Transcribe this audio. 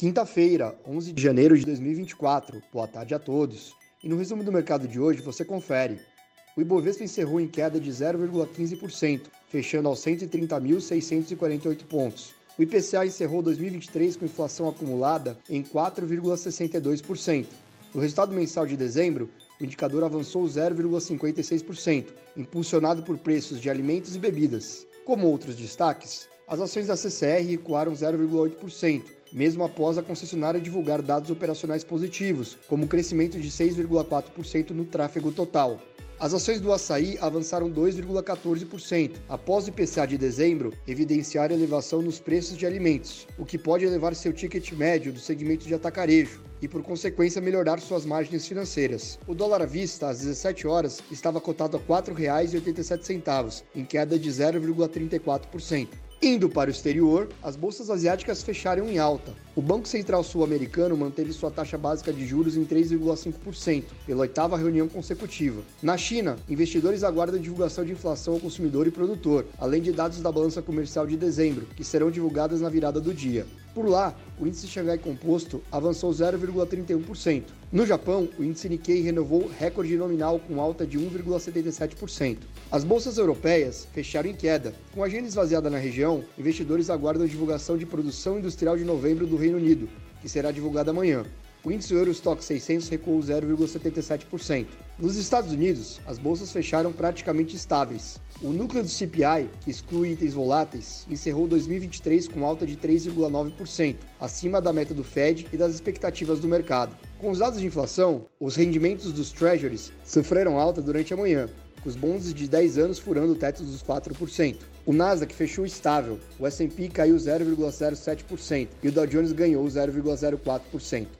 Quinta-feira, 11 de janeiro de 2024. Boa tarde a todos. E no resumo do mercado de hoje você confere. O Ibovespa encerrou em queda de 0,15%, fechando aos 130.648 pontos. O IPCA encerrou 2023 com inflação acumulada em 4,62%. No resultado mensal de dezembro, o indicador avançou 0,56%, impulsionado por preços de alimentos e bebidas. Como outros destaques, as ações da CCR recuaram 0,8%, mesmo após a concessionária divulgar dados operacionais positivos, como o crescimento de 6,4% no tráfego total. As ações do açaí avançaram 2,14%, após o IPCA de dezembro evidenciar elevação nos preços de alimentos, o que pode elevar seu ticket médio do segmento de atacarejo e, por consequência, melhorar suas margens financeiras. O dólar à vista, às 17 horas, estava cotado a R$ 4,87, em queda de 0,34%. Indo para o exterior, as bolsas asiáticas fecharam em alta. O Banco Central Sul-Americano manteve sua taxa básica de juros em 3,5%, pela oitava reunião consecutiva. Na China, investidores aguardam divulgação de inflação ao consumidor e produtor, além de dados da balança comercial de dezembro, que serão divulgadas na virada do dia. Por lá, o índice Xangai Composto avançou 0,31%. No Japão, o índice Nikkei renovou recorde nominal com alta de 1,77%. As bolsas europeias fecharam em queda. Com a agenda esvaziada na região, investidores aguardam a divulgação de produção industrial de novembro do Reino Unido, que será divulgada amanhã. O índice Eurostock 600 recuou 0,77%. Nos Estados Unidos, as bolsas fecharam praticamente estáveis. O núcleo do CPI, que exclui itens voláteis, encerrou 2023 com alta de 3,9%, acima da meta do Fed e das expectativas do mercado. Com os dados de inflação, os rendimentos dos treasuries sofreram alta durante a manhã, com os bonds de 10 anos furando o teto dos 4%. O Nasdaq fechou estável, o S&P caiu 0,07% e o Dow Jones ganhou 0,04%.